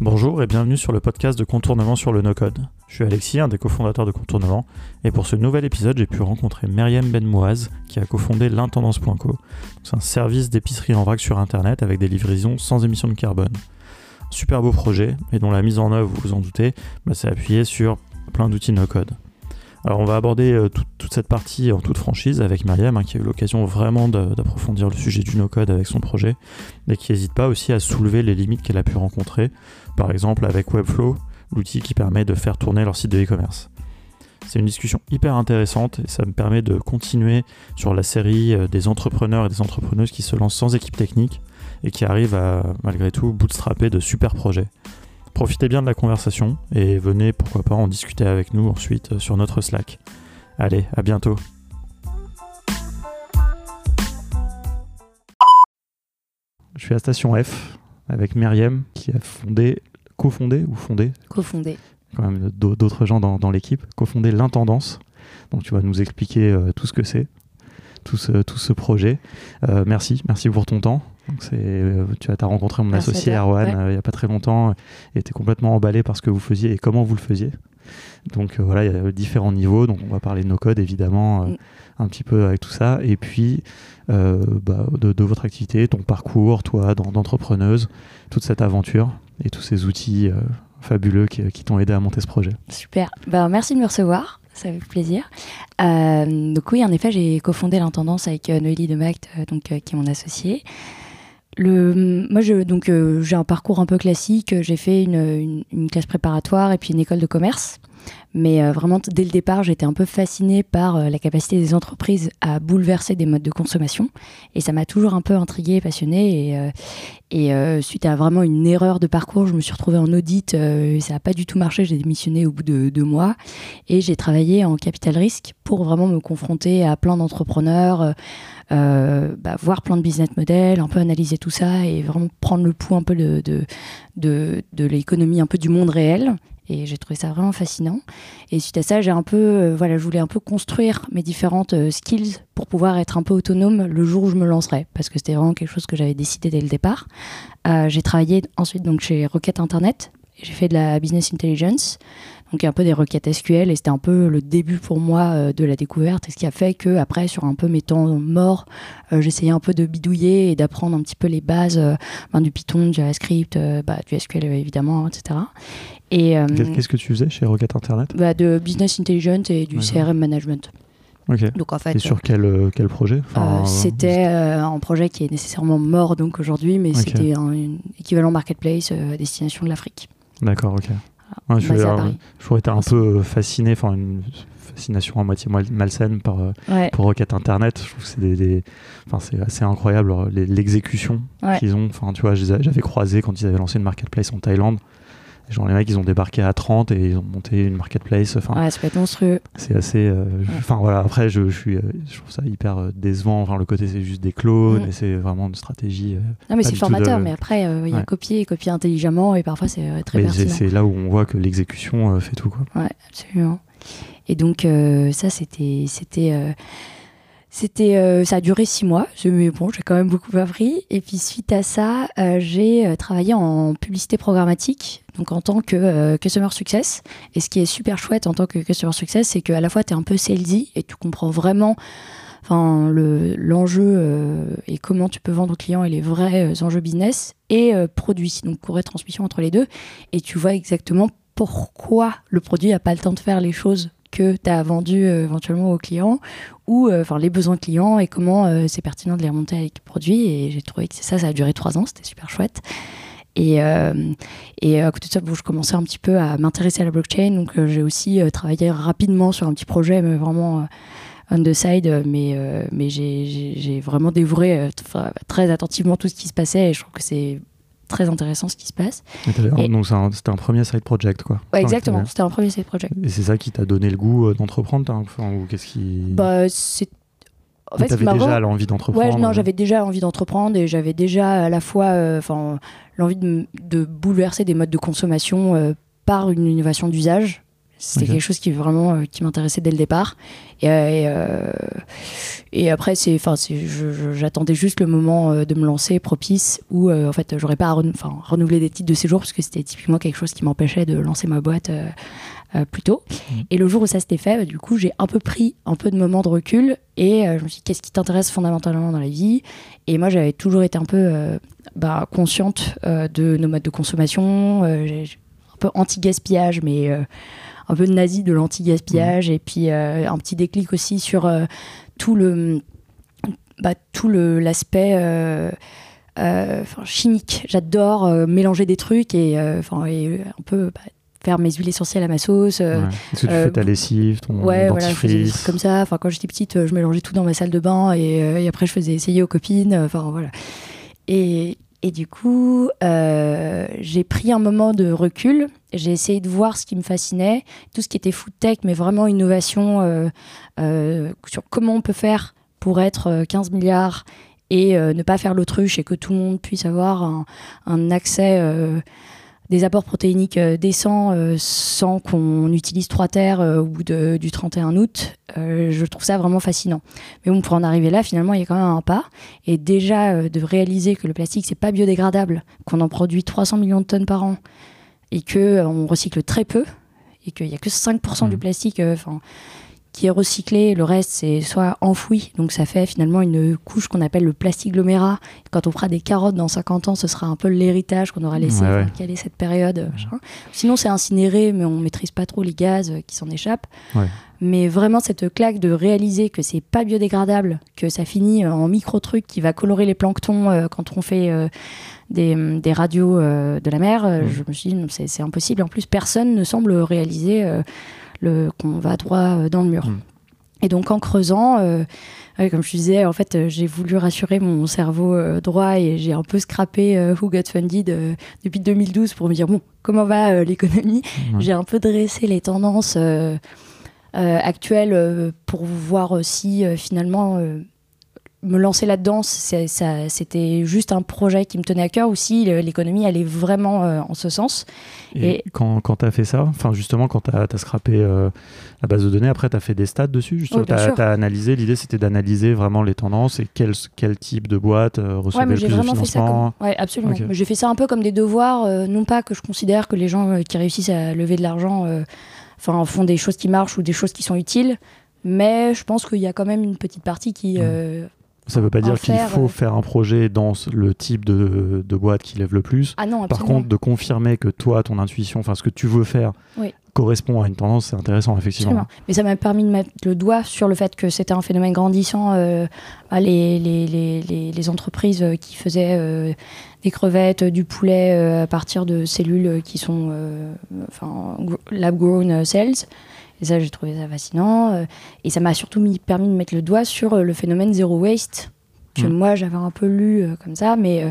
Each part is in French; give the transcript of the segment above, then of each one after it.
Bonjour et bienvenue sur le podcast de Contournement sur le no-code. Je suis Alexis, un des cofondateurs de Contournement, et pour ce nouvel épisode, j'ai pu rencontrer Myriam Benmouaz, qui a cofondé l'intendance.co. C'est un service d'épicerie en vrac sur Internet avec des livraisons sans émission de carbone. Super beau projet, et dont la mise en œuvre, vous vous en doutez, bah, c'est appuyé sur plein d'outils no-code. Alors on va aborder euh, tout- toute cette partie en toute franchise avec Myriam, hein, qui a eu l'occasion vraiment d'approfondir le sujet du no-code avec son projet, et qui n'hésite pas aussi à soulever les limites qu'elle a pu rencontrer, par exemple avec Webflow, l'outil qui permet de faire tourner leur site de e-commerce. C'est une discussion hyper intéressante et ça me permet de continuer sur la série euh, des entrepreneurs et des entrepreneuses qui se lancent sans équipe technique et qui arrivent à, malgré tout, bootstrapper de super projets. Profitez bien de la conversation et venez, pourquoi pas, en discuter avec nous ensuite euh, sur notre Slack. Allez, à bientôt. Je suis à Station F avec Myriam qui a fondé, cofondé ou fondé cofondé. quand même d'au- d'autres gens dans, dans l'équipe, cofondé l'intendance. Donc tu vas nous expliquer euh, tout ce que c'est, tout ce, tout ce projet. Euh, merci, merci pour ton temps. Donc euh, tu as, rencontré mon associé ouais. euh, il n'y a pas très longtemps et était complètement emballé par ce que vous faisiez et comment vous le faisiez. Donc euh, voilà, il y a différents niveaux. Donc on va parler de nos codes évidemment, euh, Mm. un petit peu avec tout ça. Et puis euh, bah, de, de votre activité, ton parcours, toi, d'entrepreneuse, toute cette aventure et tous ces outils fabuleux qui, qui t'ont aidé à monter ce projet. Super. Ben, merci de me recevoir. Ça fait plaisir. Donc oui, en effet, j'ai cofondé l'intendance avec Noélie Demact, euh, donc qui est mon associée. Le, moi, je, donc euh, j'ai un parcours un peu classique. J'ai fait une, une- une classe préparatoire et puis une école de commerce. Mais euh, vraiment, dès le départ, j'étais un peu fascinée par euh, la capacité des entreprises à bouleverser des modes de consommation. Et ça m'a toujours un peu intriguée, passionnée. Et, euh, et euh, suite à vraiment une erreur de parcours, je me suis retrouvée en audit. ça n'a pas du tout marché. J'ai démissionné au bout de deux mois. Et j'ai travaillé en capital risque pour vraiment me confronter à plein d'entrepreneurs, bah, voir plein de business models, un peu analyser tout ça et vraiment prendre le pouls un peu de, de, de, l'économie, un peu du monde réel. Et j'ai trouvé ça vraiment fascinant. Et suite à ça, j'ai un peu, euh, voilà, je voulais un peu construire mes différentes euh, skills pour pouvoir être un peu autonome le jour où je me lancerais, parce que c'était vraiment quelque chose que j'avais décidé dès le départ. Euh, j'ai travaillé ensuite donc chez Rocket Internet. J'ai fait de la business intelligence, donc un peu des requêtes SQL, et c'était un peu le début pour moi euh, de la découverte, et ce qui a fait que après, sur un peu mes temps morts, euh, j'essayais un peu de bidouiller et d'apprendre un petit peu les bases euh, ben, du Python, du JavaScript, euh, bah, du SQL évidemment, etc. Et euh, Qu'est- Qu'est-ce que tu faisais chez Rocket Internet? bah, de business intelligence et du. CRM management. Ok. Donc en fait, Et sur quel, euh, quel projet? Euh, c'était euh, un projet qui est nécessairement mort donc aujourd'hui, mais c'était un, un équivalent marketplace euh, à destination de l'Afrique. D'accord, ok. Ouais, je, euh, Paris. je trouve été un peu fasciné, enfin une fascination à moitié mal- malsaine par, euh, Ouais. pour Rocket Internet. Je trouve que c'est des, des- enfin, c'est assez incroyable les- l'exécution Ouais. qu'ils ont. Enfin, tu vois, j'avais croisé quand ils avaient lancé une marketplace en Thaïlande. Genre les mecs, ils ont débarqué à 30 et ils ont monté une marketplace. Enfin, Ouais, ça peut être monstrueux. c'est assez. euh, Enfin voilà. Après, je, je suis, euh, je trouve ça hyper euh, décevant. Enfin, le côté c'est juste des clones Mm. et c'est vraiment une stratégie. Non, mais c'est formateur, de- mais après, il y a Ouais. copier et copier intelligemment, et parfois c'est très mais c'est là où on voit que l'exécution fait tout quoi. Ouais, absolument. Et donc, ça, c'était. c'était c'était, euh, ça a duré six mois, mais bon, j'ai quand même beaucoup appris. Et puis suite à ça, euh, j'ai euh, travaillé en publicité programmatique, donc en tant que customer success. Et ce qui est super chouette en tant que customer success, c'est qu'à la fois tu es un peu salesy et tu comprends vraiment l'enjeu et comment tu peux vendre aux clients et les vrais enjeux business et euh, produits, donc courrier de transmission entre les deux. Et tu vois exactement pourquoi le produit n'a pas le temps de faire les choses que tu as vendues euh, éventuellement aux clients ou euh, les besoins clients et comment euh, c'est pertinent de les remonter avec le produit. Et j'ai trouvé que ça, ça a duré trois ans, c'était super chouette. Et, et à côté de ça, je commençais un petit peu à m'intéresser à la blockchain. Donc, j'ai aussi travaillé rapidement sur un petit projet, mais vraiment on the side. Mais, mais j'ai- vraiment dévoré très attentivement tout ce qui se passait. Et je trouve que c'est très intéressant ce qui se passe. Et Donc c'est un- c'était un, premier side project quoi. Ouais, exactement. C'était un premier side project. Et c'est ça qui t'a donné le goût euh, d'entreprendre enfin, ou qu'est-ce qui Bah, c'est. En fait, m'a déjà l'envie d'entreprendre Ouais, non, euh, j'avais déjà envie d'entreprendre et j'avais déjà à la fois euh, enfin, l'envie de, bouleverser des modes de consommation euh, par une innovation d'usage. C'était quelque chose qui vraiment euh, qui m'intéressait dès le départ. Et, euh, et, euh, et après, c'est, enfin, j'attendais juste le moment euh, de me lancer propice où en fait j'aurais pas à renou- renouveler des titres de séjour parce que c'était typiquement quelque chose qui m'empêchait de lancer ma boîte plus tôt. Mhm. Et le jour où ça s'était fait, bah, du coup, j'ai un peu pris un peu de moments de recul et je me suis dit qu'est-ce qui t'intéresse fondamentalement dans la vie? Et moi, j'avais toujours été un peu bah, consciente de nos modes de consommation, un peu anti-gaspillage, mais un peu nazi de l'anti-gaspillage, et puis euh, un petit déclic aussi sur euh, tout le bah, tout le l'aspect euh, chimique. J'adore mélanger des trucs et, et un peu bah, faire mes huiles essentielles à ma sauce. euh, Ouais. Est-ce que tu euh, fais ta lessive, ton Ouais, voilà, je comme ça. Enfin, quand j'étais petite, je mélangeais tout dans ma salle de bain et, euh, et après, je faisais essayer aux copines. Enfin, voilà. Et, et du coup, euh, j'ai pris un moment de recul. J'ai essayé de voir ce qui me fascinait, tout ce qui était food tech, mais vraiment innovation euh, euh, sur comment on peut faire pour être euh, 15 milliards et ne pas faire l'autruche et que tout le monde puisse avoir un, accès des apports protéiniques euh, décents euh, sans qu'on utilise trois terres euh, au bout de- du 31 août. Je trouve ça vraiment fascinant. Mais bon, pour en arriver là, finalement, il y a quand même un pas. Et déjà, de réaliser que le plastique, c'est pas biodégradable, qu'on en produit 300 millions de tonnes par an et que euh, on recycle très peu et qu'il y a que 5% du Mhm. plastique euh, qui est recyclé, le reste c'est soit enfoui, donc ça fait finalement une couche qu'on appelle le plastique glomérat. Quand on fera des carottes dans 50 ans, ce sera un peu l'héritage qu'on aura laissé, Ouais, ouais. quelle est cette période. euh. Sinon c'est incinéré, mais on maîtrise pas trop les gaz euh, qui s'en échappent. Ouais. Mais vraiment cette claque de réaliser que c'est pas biodégradable, que ça finit euh, en micro trucs qui va colorer les planctons euh, quand on fait euh, des, des radios euh, de la mer, je me suis dit c'est impossible. En plus personne ne semble réaliser qu'on va droit euh, dans le mur. Mhm. Et donc en creusant, euh, ouais, comme je disais, en fait, euh, j'ai voulu rassurer mon cerveau euh, droit et j'ai un peu scrappé euh, Who Got Funded depuis 2012 pour me dire bon, comment va l'économie? Ouais. J'ai un peu dressé les tendances actuelles pour voir aussi euh, finalement me lancer là-dedans. C'était juste un projet qui me tenait à cœur aussi. L'économie allait vraiment euh, en ce sens. Et, Et- quand, quand tu as fait ça, enfin justement quand tu as, scrappé euh, la base de données, après tu as fait des stats dessus, justement, Oui, bien tu as, analysé, l'idée c'était d'analyser vraiment les tendances et quel, quel type de boîte euh, recevait Ouais, mais le plus de vraiment fait ça financement. comme. Ouais, absolument. J'ai fait ça un peu comme des devoirs. euh, non pas que je considère que les gens qui réussissent à lever de l'argent enfin, font des choses qui marchent ou des choses qui sont utiles. Mais je pense qu'il y a quand même une petite partie qui. Ouais. Ça veut pas dire qu'il faut euh, faire un projet dans le type de, de boîte qui lève le plus. Ah non, Par contre, de confirmer que toi, ton intuition, enfin ce que tu veux faire, Oui. correspond à une tendance, c'est intéressant, effectivement. Absolument. Mais ça m'a permis de mettre le doigt sur le fait que c'était un phénomène grandissant. euh, bah, les, les, les, les, les entreprises euh, qui faisaient euh, des crevettes, du poulet à partir de cellules qui sont lab-grown cells. Et ça, j'ai trouvé ça fascinant. euh, et ça m'a surtout mis, permis de mettre le doigt sur euh, le phénomène zéro waste que Mm. moi j'avais un peu lu euh, comme ça, mais euh,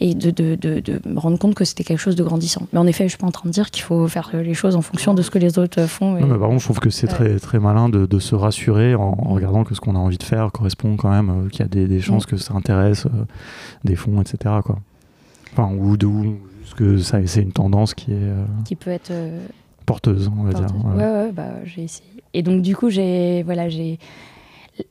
et de, de, de, de me rendre compte que c'était quelque chose de grandissant. Mais en effet, je suis pas en train de dire qu'il faut faire les choses en fonction de ce que les autres font. et- Non, mais par contre, je trouve que c'est Ouais. très, très malin de, de se rassurer en, en regardant que ce qu'on a envie de faire correspond quand même, euh, qu'il y a des, des chances Mm. que ça intéresse des fonds, etc. Quoi. Enfin, ou, de, ou que ça- c'est une tendance qui est qui peut être porteuse, on va dire. Ouais. Ouais, ouais, bah, j'ai essayé. Et donc, du coup, j'ai voilà, j'ai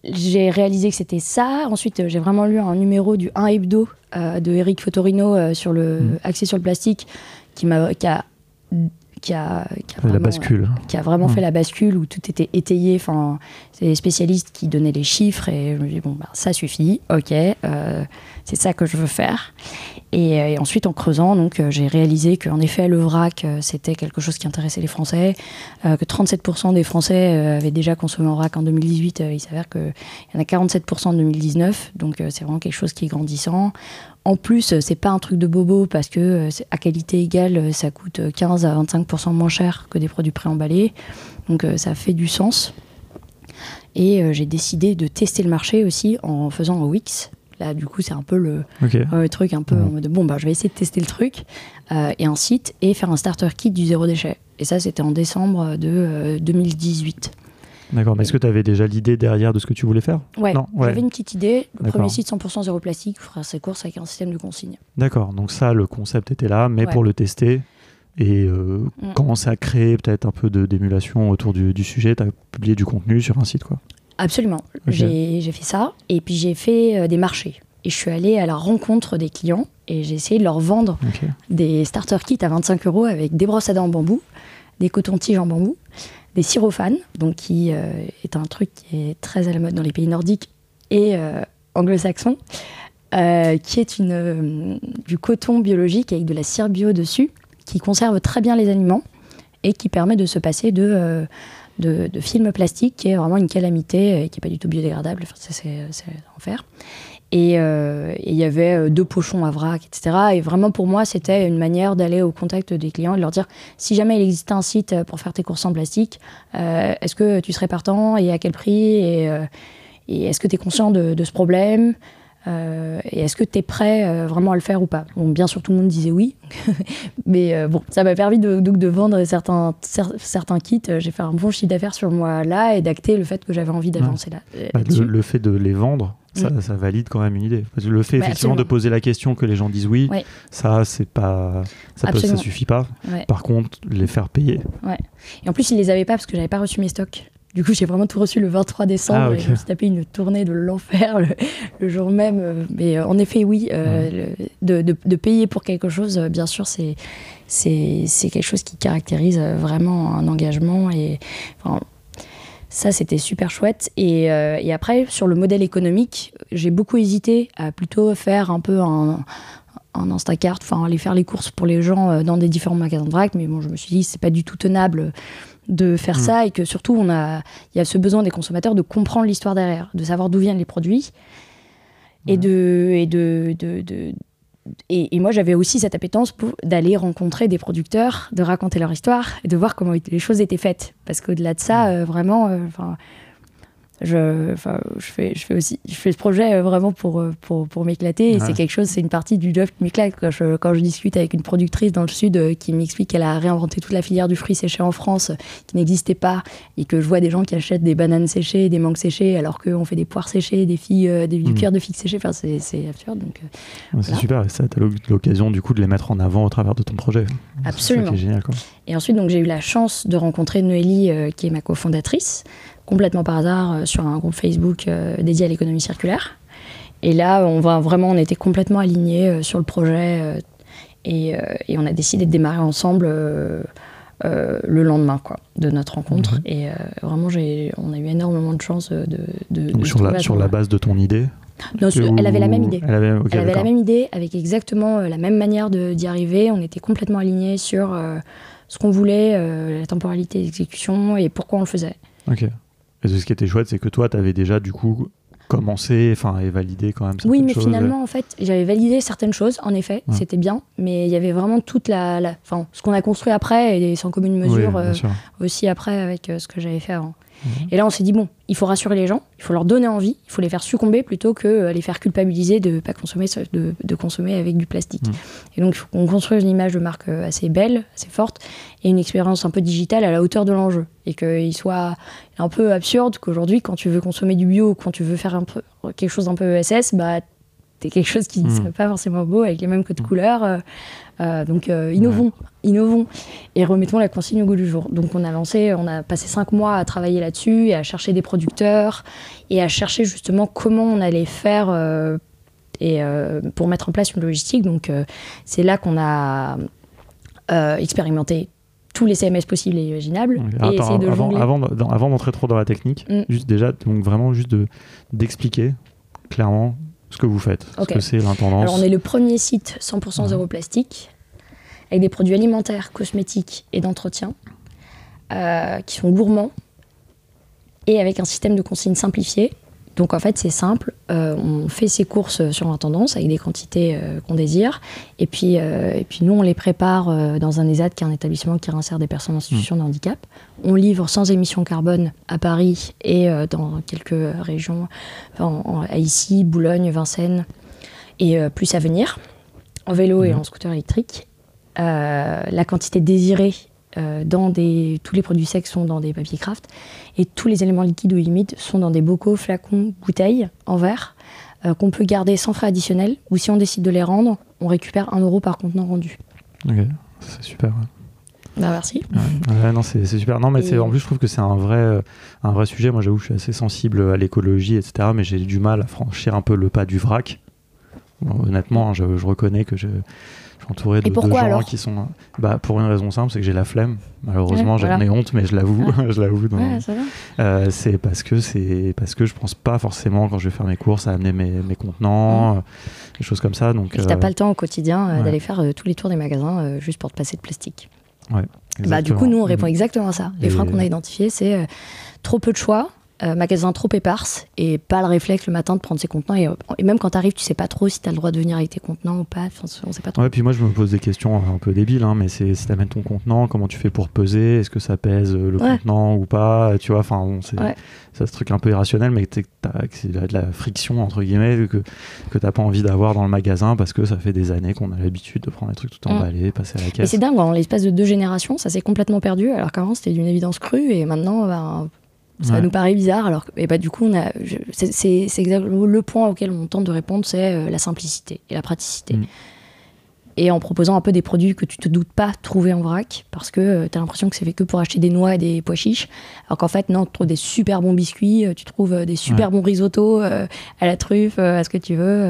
j'ai réalisé que c'était ça. Ensuite, j'ai vraiment lu un numéro du 1 hebdo euh, de Eric Fotorino euh, sur le axé sur le plastique qui m'a qui a qui a, qui a La vraiment, bascule. qui a vraiment fait la bascule où tout était étayé. Enfin, c'est des spécialistes qui donnaient les chiffres et je me dis bon bah ça suffit, ok, euh, c'est ça que je veux faire. Et, euh, et ensuite en creusant, donc euh, j'ai réalisé qu'en effet le vrac c'était quelque chose qui intéressait les Français, euh, que 37% des Français avaient déjà consommé en vrac en 2018. euh, il s'avère qu'il y en a 47% en 2019, donc c'est vraiment quelque chose qui est grandissant. En plus, euh, c'est pas un truc de bobo parce que euh, à qualité égale, euh, ça coûte euh, 15 à 25% moins cher que des produits préemballés. Donc ça fait du sens. Et j'ai décidé de tester le marché aussi en faisant un Wix. Là, du coup, c'est un peu le, euh, truc un peu en mode bon, bah, je vais essayer de tester le truc euh, et un site et faire un starter kit du zéro déchet. Et ça, c'était en décembre de euh, 2018. D'accord. Mais est-ce que tu avais déjà l'idée derrière de ce que tu voulais faire? Ouais, j'avais une petite idée. Le premier site 100% zéro plastique fera ses courses avec un système de consigne. D'accord. Donc ça, le concept était là, mais Ouais. pour le tester, et euh, Mm. commencer à créer peut-être un peu d'émulation autour du, du sujet. Tu as publié du contenu sur un site, quoi. Absolument. J'ai fait ça. Et puis j'ai fait euh, des marchés. Et je suis allée à la rencontre des clients et j'ai essayé de leur vendre des starter kits à 25 euros avec des brosses à dents en bambou, des cotons-tiges en bambou, des syrophanes, donc qui euh, est un truc qui est très à la mode dans les pays nordiques et euh, anglo-saxons, euh, qui est du coton biologique avec de la cire bio dessus, qui conserve très bien les aliments et qui permet de se passer de, de, de film plastique, qui est vraiment une calamité et qui n'est pas du tout biodégradable. C'est c'est et il y avait euh, deux pochons à vrac, etc. Et vraiment, pour moi, c'était une manière d'aller au contact des clients et de leur dire si jamais il existait un site euh, pour faire tes courses en plastique, euh, est-ce que tu serais partant et à quel prix Et, euh, et est-ce que tu es conscient de, de ce problème Euh, Et est-ce que tu es prêt euh, vraiment à le faire ou pas? Bon, Bien sûr, tout le monde disait oui. Mais euh, bon, ça m'a permis de, donc de vendre certains, cer- certains kits. Euh, J'ai fait un bon chiffre d'affaires sur moi là et d'acter le fait que j'avais envie d'avancer là. euh, Bah, le fait de les vendre, ça, ça valide quand même une idée. Le fait Bah, effectivement de poser la question, que les gens disent oui, Ouais. ça c'est pas, ça, peut, ça suffit pas. Ouais. Par contre, les faire payer. Et en plus, ils les avaient pas parce que j'avais pas reçu mes stocks. Du coup, j'ai vraiment tout reçu le 23 décembre Ah, ok. et je me suis tapé une tournée de l'enfer le, le jour même. Mais euh, en effet, oui, euh, le- de, de- de payer pour quelque chose, euh, bien sûr, c'est c'est quelque chose qui caractérise vraiment un engagement. Et enfin, ça, c'était super chouette. Et, euh, et après, sur le modèle économique, j'ai beaucoup hésité à plutôt faire un peu un Instacart, enfin aller faire les courses pour les gens euh, dans des différents magasins de vrac, mais bon, je me suis dit c'est pas du tout tenable de faire Mm. ça et que surtout on a il y a ce besoin des consommateurs de comprendre l'histoire derrière, de savoir d'où viennent les produits et Ouais. de et de, de, de- et, moi j'avais aussi cette appétence d'aller rencontrer des producteurs, de raconter leur histoire et de voir comment les choses étaient faites. Parce qu'au-delà de ça euh, vraiment euh, je, enfin, je, fais, je fais aussi je fais ce projet euh, vraiment pour, euh, pour, pour m'éclater et Ouais. c'est quelque chose, c'est une partie du job qui m'éclate. Quand je, quand je discute avec une productrice dans le sud euh, qui m'explique qu'elle a réinventé toute la filière du fruit séché en France, qui n'existait pas, et que je vois des gens qui achètent des bananes séchées, des mangues séchées, alors qu'on fait des poires séchées, des filles, des, du Mm. cuir de figues séchées, enfin, c'est c'est absurde. Donc, C'est super. Et ça, t'as l'oc- l'occasion du coup de les mettre en avant au travers de ton projet. C'est ça Absolument. qui est génial, quoi. Et ensuite, donc, j'ai eu la chance de rencontrer Noélie, euh, qui est ma cofondatrice, complètement par hasard, euh, sur un groupe Facebook euh, dédié à l'économie circulaire. Et là, on va vraiment, on était complètement alignés euh, sur le projet et, et on a décidé de démarrer ensemble le lendemain quoi, de notre rencontre. Et vraiment, on a eu énormément de chance de. de, sur la, sur base de ton idée. Non, sur- elle avait la même idée. Elle avait, ok, Elle avait la même idée, avec exactement la même manière d'y arriver. On était complètement alignés sur euh, ce qu'on voulait, euh, la temporalité d'exécution et pourquoi on le faisait. Et ce qui était chouette, c'est que toi, tu avais déjà du coup commencé, enfin, et validé quand même. Oui, certaines mais choses. finalement, en fait, j'avais validé certaines choses, en effet, Ouais. c'était bien, mais il y avait vraiment toute la. Enfin, ce qu'on a construit après, et sans commune Oui, mesure euh, aussi après avec euh, ce que j'avais fait avant. Et là, on s'est dit, bon, il faut rassurer les gens, il faut leur donner envie, il faut les faire succomber plutôt que euh, les faire culpabiliser de pas consommer, de, de consommer avec du plastique. Mhm. Et donc, il faut qu'on construise une image de marque euh, assez belle, assez forte, et une expérience un peu digitale à la hauteur de l'enjeu. Et qu'il soit un peu absurde qu'aujourd'hui, quand tu veux consommer du bio, quand tu veux faire un peu, quelque chose un peu ESS, bah, t'es quelque chose qui ne Mhm. serait pas forcément beau avec les mêmes codes couleurs. euh, euh, donc, euh, innovons, innovons et remettons la consigne au goût du jour. Donc on a lancé, on a passé cinq mois à travailler là-dessus et à chercher des producteurs et à chercher justement comment on allait faire euh, et pour mettre en place une logistique. Donc c'est là qu'on a expérimenté tous les CMS possibles et imaginables Ok. et Attends, essayé de avant, d'entrer trop dans la technique, Mm. juste déjà, donc vraiment juste de d'expliquer clairement ce que vous faites, ce que c'est l'intendance. Alors on est le premier site 100% Ouais. zéro plastique avec des produits alimentaires, cosmétiques et d'entretien euh, qui sont gourmands et avec un système de consigne simplifié. Donc en fait c'est simple, euh, on fait ses courses sur l'intendance avec des quantités euh, qu'on désire et puis, euh, et puis nous on les prépare dans un ESAT qui est un établissement qui réinsère des personnes en situation de handicap. On livre sans émission carbone à Paris et dans quelques régions, enfin, en- à ici, Boulogne, Vincennes et plus à venir, en vélo et Mhm. en scooter électrique. La quantité désirée euh, dans des, tous les produits secs sont dans des papiers craft et tous les éléments liquides ou humides sont dans des bocaux, flacons, bouteilles en verre euh, qu'on peut garder sans frais additionnels ou si on décide de les rendre, on récupère 1 euro par contenant rendu. Ok, c'est super. ouais. Bah, merci. Ouais, non, c'est super. Non, mais c'est en plus, je trouve que c'est un vrai, un vrai sujet. Moi, j'avoue, je suis assez sensible à l'écologie, etc. Mais j'ai du mal à franchir un peu le pas du vrac. honnêtement, je, je, reconnais que je, entouré de, gens qui sont. Bah, pour une raison simple, c'est que j'ai la flemme. Malheureusement, j'en ai honte, mais je l'avoue. je l'avoue. Euh, c'est parce que c'est parce que je pense pas forcément quand je vais faire mes courses à amener mes, mes contenants, euh, des choses comme ça. Donc. Et t'as euh, pas le temps au quotidien d'aller faire tous les tours des magasins juste pour te passer de plastique. Ouais. Bah, du coup, nous, on répond mm. exactement à ça. Les freins qu'on a identifiés, c'est trop peu de choix, euh, magasin trop éparse et pas le réflexe le matin de prendre ses contenants. Et, même quand tu arrives, tu sais pas trop si tu as le droit de venir avec tes contenants ou pas. Enfin, on sait pas trop. Ouais, puis moi, je me pose des questions un peu débiles, hein, mais c'est si tu amènes ton contenant, comment tu fais pour peser? Est-ce que ça pèse euh, le contenant ou pas? Tu vois, enfin, bon, c'est ce truc un peu irrationnel, mais c'est de la friction, entre guillemets, que, que t'as pas envie d'avoir dans le magasin parce que ça fait des années qu'on a l'habitude de prendre les trucs tout mm. emballés, passer à la caisse. Et c'est dingue, en l'espace de deux générations, ça s'est complètement perdu, alors qu'avant c'était d'une évidence crue, et maintenant, bah, ça nous paraît bizarre. Alors, et bah, du coup, on a, c'est, exactement le point auquel on tente de répondre, c'est euh, la simplicité et la praticité. Mm. Et en proposant un peu des produits que tu te doutes pas trouver en vrac, parce que euh, tu as l'impression que c'est fait que pour acheter des noix et des pois chiches. Alors qu'en fait, non, tu trouves des super bons biscuits, euh, tu trouves des super bons risottos à la truffe, à ce que tu veux.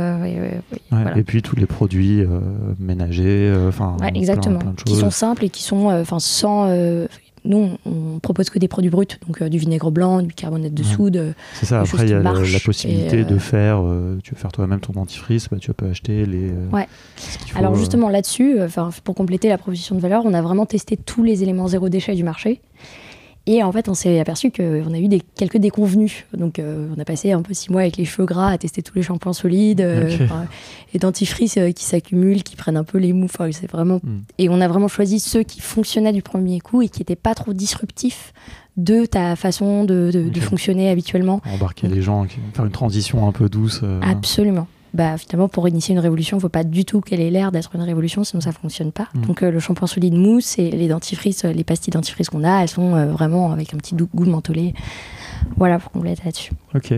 Et puis tous les produits ménagers, enfin, exactement, qui sont simples et qui sont, enfin, sans nous, on propose que des produits bruts, donc euh, du vinaigre blanc, du carbonate de soude. Euh, c'est ça, après il y a la, possibilité de euh, faire, tu veux faire toi-même ton dentifrice, bah, tu peux acheter les. ouais. Alors justement là-dessus, pour compléter la proposition de valeur, on a vraiment testé tous les éléments zéro déchet du marché. Et en fait, on s'est aperçu qu'on a eu des, quelques déconvenus. Donc, euh, on a passé un peu six mois avec les cheveux gras à tester tous les shampoings solides, euh, et dentifrices euh, qui s'accumulent, qui prennent un peu les mous. c'est vraiment. Hmm. Et on a vraiment choisi ceux qui fonctionnaient du premier coup et qui n'étaient pas trop disruptifs de ta façon de, fonctionner habituellement. Embarquer les gens, faire une transition un peu douce. Absolument bah, finalement, pour initier une révolution, il ne faut pas du tout qu'elle ait l'air d'être une révolution, sinon ça ne fonctionne pas. Mm. Donc, euh, le shampoing solide mousse et les dentifrices, euh, les pastilles dentifrices qu'on a, elles sont euh, vraiment avec un petit goût mentholé. Voilà, pour compléter là-dessus. Ok.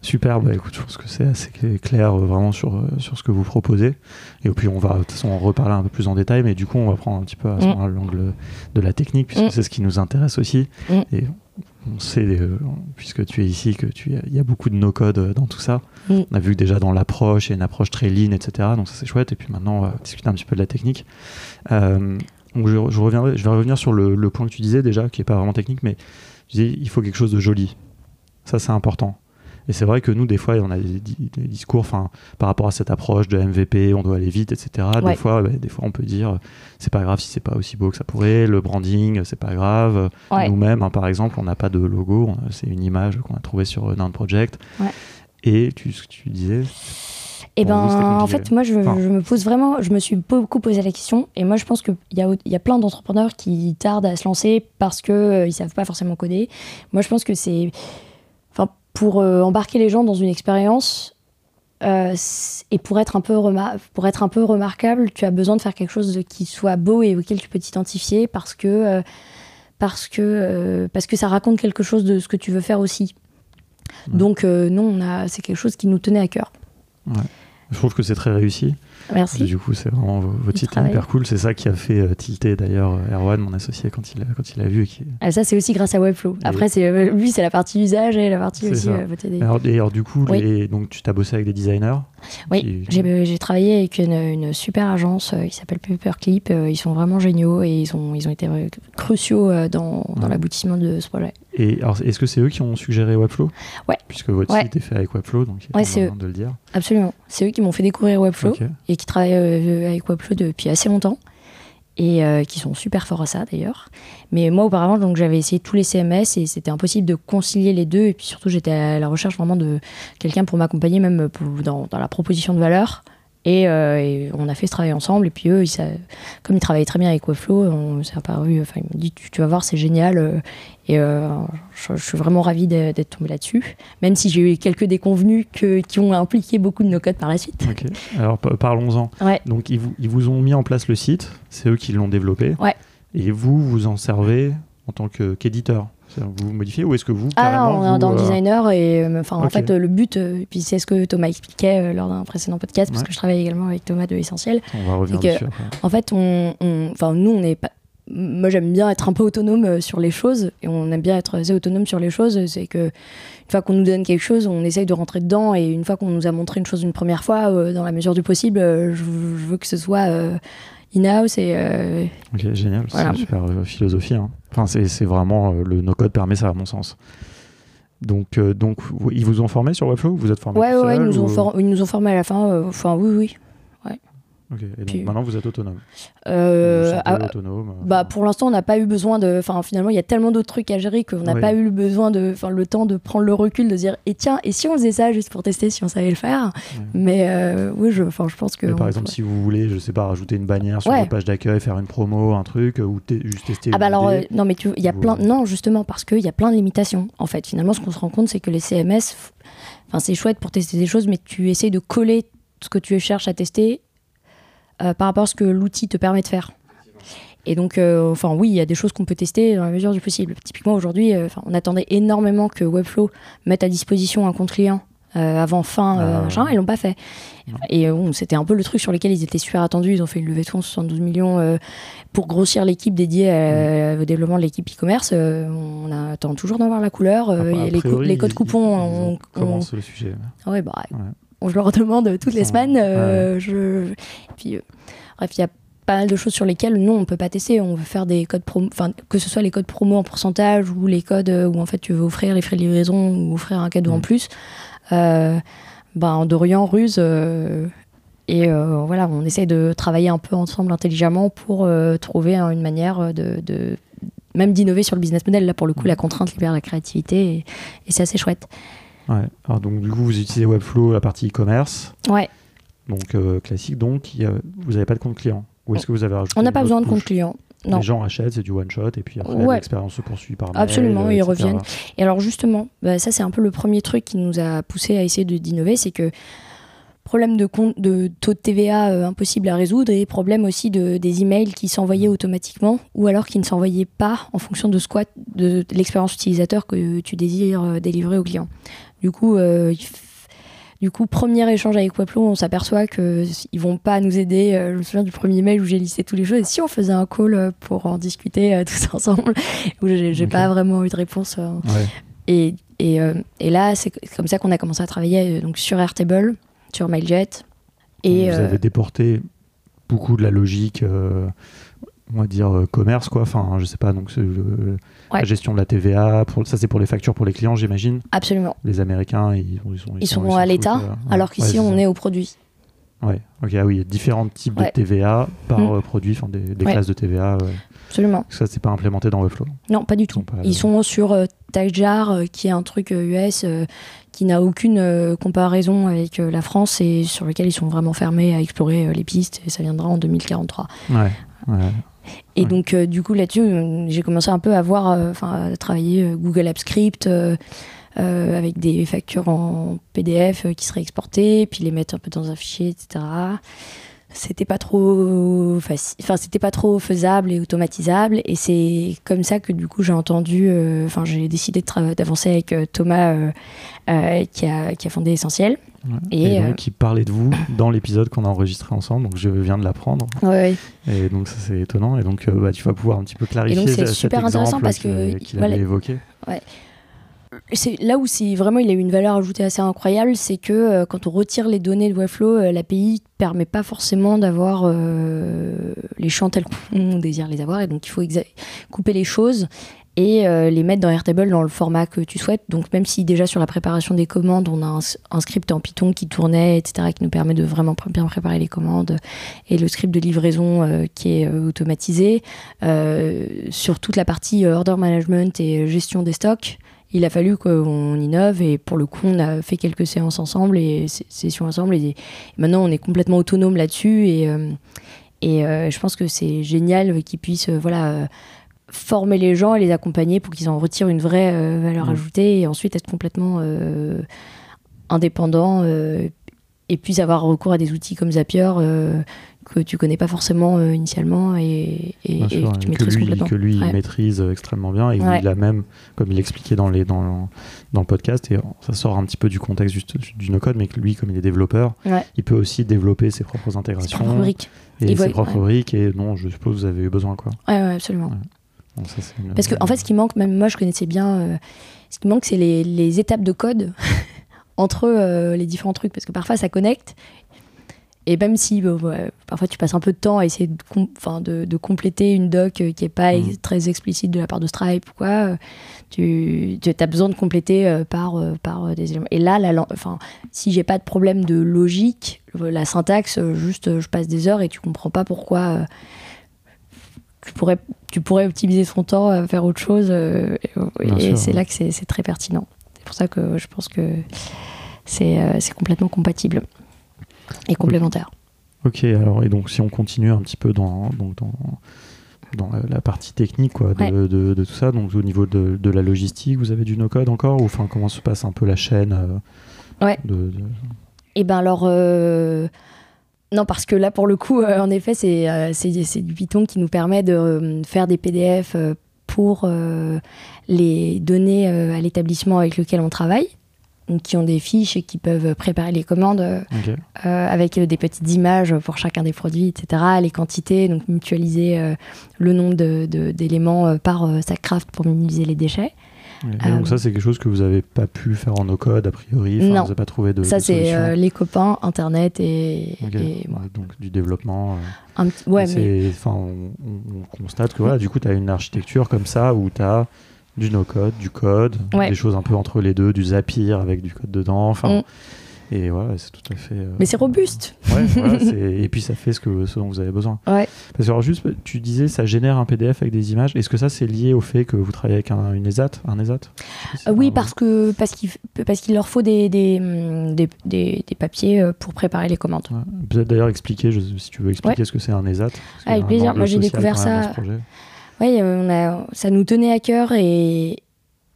Super, bah écoute, je pense que c'est assez clair vraiment sur, sur ce que vous proposez. Et puis on va de toute façon en reparler un peu plus en détail, mais du coup on va prendre un petit peu à mm. l'angle de la technique, puisque mm. c'est ce qui nous intéresse aussi. Et on sait, euh, puisque tu es ici, que tu il y a beaucoup de no-code euh, dans tout ça. Mm. On a vu que déjà dans l'approche, il y a une approche très lean, etc. Donc ça c'est chouette. Et puis maintenant, on va discuter un petit peu de la technique. Euh, donc je, reviendrai, je vais revenir sur le, point que tu disais déjà, qui n'est pas vraiment technique, mais je disais, il faut quelque chose de joli. Ça c'est important. Et c'est vrai que nous, des fois, on a des, discours par rapport à cette approche de MVP, on doit aller vite, etc. Des, fois, des fois, on peut dire c'est pas grave si c'est pas aussi beau que ça pourrait, le branding, c'est pas grave. Nous-mêmes, hein, par exemple, on n'a pas de logo, c'est une image qu'on a trouvée sur Nine Project. Et tu, tu disais. Eh ben, en fait, moi, je, me pose vraiment, je me suis beaucoup posé la question, et moi, je pense qu'il y a, y a plein d'entrepreneurs qui tardent à se lancer parce qu'ils euh, ils savent pas forcément coder. Moi, je pense que c'est pour euh, embarquer les gens dans une expérience euh, et pour être, un peu pour être un peu remarquable, tu as besoin de faire quelque chose qui soit beau et auquel tu peux t'identifier parce que, euh, parce, que, parce que ça raconte quelque chose de ce que tu veux faire aussi. Donc, non, c'est quelque chose qui nous tenait à cœur. Je trouve que c'est très réussi. Merci. du coup, c'est vraiment votre titre hyper cool. C'est ça qui a fait euh, tilter d'ailleurs euh, Erwan, mon associé, quand il, quand il a vu. Qui... Ah, ça, c'est aussi grâce à Webflow. Après, c'est euh, lui, c'est la partie usage et la partie aussi alors, alors, du coup, donc, tu t'as bossé avec des designers Oui, j'ai travaillé avec une, super agence qui s'appelle Paperclip. ils sont vraiment géniaux et ils ont, ils ont été cruciaux dans, dans l'aboutissement de ce projet. Et alors, est-ce que c'est eux qui ont suggéré Webflow Ouais. Puisque votre site est fait avec Webflow, donc il ouais, de le dire. Absolument. C'est eux qui m'ont fait découvrir Webflow et qui travaillent euh, avec Webflow depuis assez longtemps et euh, qui sont super forts à ça d'ailleurs. Mais moi auparavant, donc j'avais essayé tous les CMS et c'était impossible de concilier les deux. Et puis surtout, j'étais à la recherche vraiment de quelqu'un pour m'accompagner même dans, dans, la proposition de valeur. Euh, et, on a fait ce travail ensemble. Et puis eux, comme ils travaillaient très bien avec Webflow, on s'est apparu. Enfin, ils m'ont dit tu, vas voir, c'est génial. Euh, et euh, je, suis vraiment ravie d'être tombée là-dessus. Même si j'ai eu quelques déconvenus qui ont impliqué beaucoup de nos codes par la suite. Ok. Alors parlons-en. Donc ils vous, ils vous ont mis en place le site. C'est eux qui l'ont développé. Ouais. Et vous, vous en servez en tant qu'éditeur vous modifiez ou est-ce que vous Ah non, on est dans le euh, designer et euh, enfin en fait le but, euh, puis c'est ce que Thomas expliquait lors d'un précédent podcast parce que je travaille également avec Thomas de Essentiel. On va revenir dessus. En fait, on, enfin nous on est pas moi j'aime bien être un peu autonome sur les choses et on aime bien être assez autonome sur les choses. C'est que une fois qu'on nous donne quelque chose, on essaye de rentrer dedans et une fois qu'on nous a montré une chose une première fois, euh, dans la mesure du possible, euh, je, je veux que ce soit euh, in-house et euh, Ok, génial, Voilà. c'est super euh, philosophie. hein. Enfin, c'est c'est vraiment euh, le no-code permet ça à mon sens. Donc, euh, donc, ils vous ont formé sur Webflow? Ou Vous êtes formé ouais, ouais, ils nous, ont ou- ils nous ont formés à la fin. Enfin, oui, oui. Ok, Et donc Puis- maintenant vous êtes autonome. Euh, vous ah, autonome. euh, Bah pour l'instant on n'a pas eu besoin de enfin finalement il y a tellement d'autres trucs à gérer qu'on n'a Oui. pas eu le besoin de enfin le temps de prendre le recul de dire et tiens et si on faisait ça juste pour tester si on savait le faire Ouais. mais euh, oui je enfin je pense que par on- exemple, si vous voulez, je sais pas, rajouter une bannière sur Ouais. votre page d'accueil, faire une promo, un truc, ou te- juste tester. ah bah alors idée. euh, non mais tu il y a plein non justement parce qu'il y a plein de limitations en fait finalement ce qu'on se rend compte c'est que les CMS enfin c'est chouette pour tester des choses mais tu essayes de coller ce que tu cherches à tester euh, par rapport à ce que l'outil te permet de faire Et donc, euh, enfin, oui, il y a des choses qu'on peut tester dans la mesure du possible. Typiquement, aujourd'hui, euh, on attendait énormément que Webflow mette à disposition un compte client euh, avant fin, euh, Ah, machin, ils l'ont pas fait. Et bon, c'était un peu le truc sur lequel ils étaient super attendus. Ils ont fait une levée de fonds de 72 millions euh, pour grossir l'équipe dédiée à- Mm. au développement de l'équipe e-commerce. On attend toujours d'en voir la couleur. Euh, A- il y a a les, co- priori, les codes coupons, ils- ils on, on- commencent le sujet. ah ouais, bah, Ouais. On- je leur demande toutes les Enfin, semaines. euh, je... Puis, euh, bref, il y a pas mal de choses sur lesquelles non, on peut pas tester. On veut faire des codes promo, enfin que ce soit les codes promo en pourcentage ou les codes euh, où en fait tu veux offrir les frais de livraison ou offrir un cadeau en Mm. plus. Euh, ben Dorian ruse. euh, et euh, voilà, on essaye de travailler un peu ensemble intelligemment pour trouver hein, une manière de, de- même d'innover sur le business model. Là, pour le coup, Mm. la contrainte libère la créativité et, et c'est assez chouette. Ouais. Alors, donc, du coup, vous utilisez Webflow, la partie e-commerce, Ouais, donc euh, classique. Donc, il y a- vous n'avez pas de compte client. Ou est-ce que vous avez rajouté on n'a pas besoin de compte client. Non. Les gens achètent, c'est du one shot, et puis après, Ouais. l'expérience se poursuit par mail, Absolument, euh, ils etc. reviennent. Et alors justement, bah, ça c'est un peu le premier truc qui nous a poussé à essayer d'innover, c'est que problème de, compte, de taux de TVA euh, impossible à résoudre et problème aussi de, des emails qui s'envoyaient automatiquement ou alors qui ne s'envoyaient pas en fonction de, squat, de, de l'expérience utilisateur que tu désires euh, délivrer au client. Du coup, euh, du coup, premier échange avec Webflow, on s'aperçoit qu'ils vont pas nous aider. Euh, je me souviens du premier mail où j'ai listé tous les choses. Et si on faisait un call euh, pour en discuter tous ensemble, où j'ai j'ai Ok. pas vraiment eu de réponse. Ouais. et, et, et là, c'est comme ça qu'on a commencé à travailler donc, sur Airtable, sur Mailjet. Et vous avez déporté beaucoup de la logique, euh, on va dire euh, commerce, quoi. Enfin, je sais pas, donc c'est le- Ouais. la gestion de la TVA. Pour, ça, c'est pour les factures pour les clients, j'imagine. absolument. Les Américains, ils, ils sont, Ils sont- sont s'en à l'État, euh, alors qu'ici, Ouais, on ça. est au produit. Ouais, ok, ah oui, il y a différents types Ouais. de TVA par Mm. euh, produit, enfin des, classes de TVA. Absolument. Ça, c'est pas implémenté dans Webflow. Non, pas du Ils tout. sont Ils sont sur euh, euh, qui est un truc euh, US qui n'a aucune comparaison avec la France et sur lequel ils sont vraiment fermés à explorer les pistes. Et ça viendra en 2043. Ouais, ouais. Et Ouais. donc, euh, du coup, là-dessus, euh, j'ai commencé un peu à voir, euh, enfin, à travailler Google Apps Script euh, avec des factures en PDF euh, qui seraient exportées, puis les mettre un peu dans un fichier, etc. C'était pas trop facile, enfin, c'était pas trop faisable et automatisable. Et c'est comme ça que, du coup, j'ai entendu, euh, enfin, j'ai décidé d'avancer avec Thomas, qui, a, qui a fondé Essentiel. Ouais. Et, Et, euh, donc, il parlait de vous dans l'épisode qu'on a enregistré ensemble, donc je viens de l'apprendre. Ouais, Et donc, ça, c'est étonnant. Et donc, euh, bah, tu vas pouvoir un petit peu clarifier donc, c'est cet super intéressant parce que, qu'il voilà, avait évoqué. c'est là où c'est vraiment il a eu une valeur ajoutée assez incroyable, c'est que euh, quand on retire les données de Webflow, euh, l'API permet pas forcément d'avoir euh, les champs tels qu'on désire les avoir, et donc il faut couper les choses et euh, les mettre dans Airtable dans le format que tu souhaites. Donc même si déjà sur la préparation des commandes, on a un, script en Python qui tournait, etc., qui nous permet de vraiment bien préparer les commandes, et le script de livraison euh, qui est euh, automatisé, sur toute la partie order management et gestion des stocks, il a fallu qu'on innove et pour le coup on a fait quelques séances ensemble et sessions ensemble et, maintenant on est complètement autonome là-dessus et, et je pense que c'est génial qu'ils puissent voilà former les gens et les accompagner pour qu'ils en retirent une vraie euh, valeur Mm. ajoutée et ensuite être complètement euh, indépendants euh, et puis avoir recours à des outils comme Zapier euh, que tu connais pas forcément initialement et, et, sûr, que tu et maîtrises lui, complètement. que lui, il Ouais. maîtrise euh, extrêmement bien. Et Ouais. il a même, comme il expliquait dans, les, dans, dans le podcast, et ça sort un petit peu du contexte juste du no-code, mais que lui, comme il est développeur, Ouais. il peut aussi développer ses propres intégrations pas rubrique. et Il ses voit- propres ouais. briques. Et non, je suppose que vous avez eu besoin. Quoi. Ouais, absolument. Ouais. Donc ça, c'est une- Parce que en fait, ce qui manque, même moi, je connaissais bien. euh, ce qui manque, c'est les, les étapes de code entre euh, les différents trucs, parce que parfois ça connecte. Et même si ouais, parfois tu passes un peu de temps à essayer de, com- enfin, de, de compléter une doc euh, qui est pas Mhm. très explicite de la part de Stripe ou quoi, tu, tu as besoin de compléter par, par des éléments. Et là, la, enfin, si j'ai pas de problème de logique, la syntaxe, juste je passe des heures et tu comprends pas pourquoi. euh, tu pourrais, tu pourrais optimiser ton temps à faire autre chose euh, et- Bien c'est là que c'est très pertinent. C'est pour ça que je pense que c'est euh, complètement compatible et complémentaire. Ok, alors et donc si on continue un petit peu dans, donc dans, dans la, la partie technique quoi, de, Ouais. de, de tout ça, donc au niveau de, de la logistique, vous avez du no-code encore ou enfin comment se passe un peu la chaîne euh, Ouais. Et ben alors. Non, parce que là, pour le coup, euh, en effet, c'est euh, c'est- du Python qui nous permet de euh, faire des PDF pour les donner à l'établissement avec lequel on travaille, donc qui ont des fiches et qui peuvent préparer les commandes avec des petites images pour chacun des produits, etc. Les quantités, donc mutualiser le nombre de- de- d'éléments euh, par Sackcraft pour minimiser les déchets. Et donc Euh, ça c'est quelque chose que vous avez pas pu faire en no-code a priori, enfin, Non. vous n'avez pas trouvé de Ça, c'est euh, les copains, Internet et, moi. Donc du développement. euh, Un petit- ouais, Et mais c'est- enfin, on, on- on constate que voilà, du coup, tu as une architecture comme ça où tu as du no-code, du code, Ouais. des choses un peu entre les deux, du Zapier avec du code dedans. Enfin, Mm. Et voilà, c'est tout à fait. euh, mais c'est robuste. ouais, voilà, c'est- et puis ça fait ce, que, ce dont vous avez besoin. Ouais. Parce que alors juste, tu disais, ça génère un PDF avec des images. Est-ce que ça, c'est lié au fait que vous travaillez avec un, une ESAT Un ESAT? Euh, oui, parce que parce qu'il parce qu'il leur faut des des, hum, des, des- des papiers euh, pour préparer les commandes. Ouais. Peut-être d'ailleurs expliquer, je- si tu veux expliquer ce que c'est un ESAT. parce qu'il y a Avec plaisir. Moi, j'ai découvert ça-. Oui, on a, ça nous tenait à cœur et,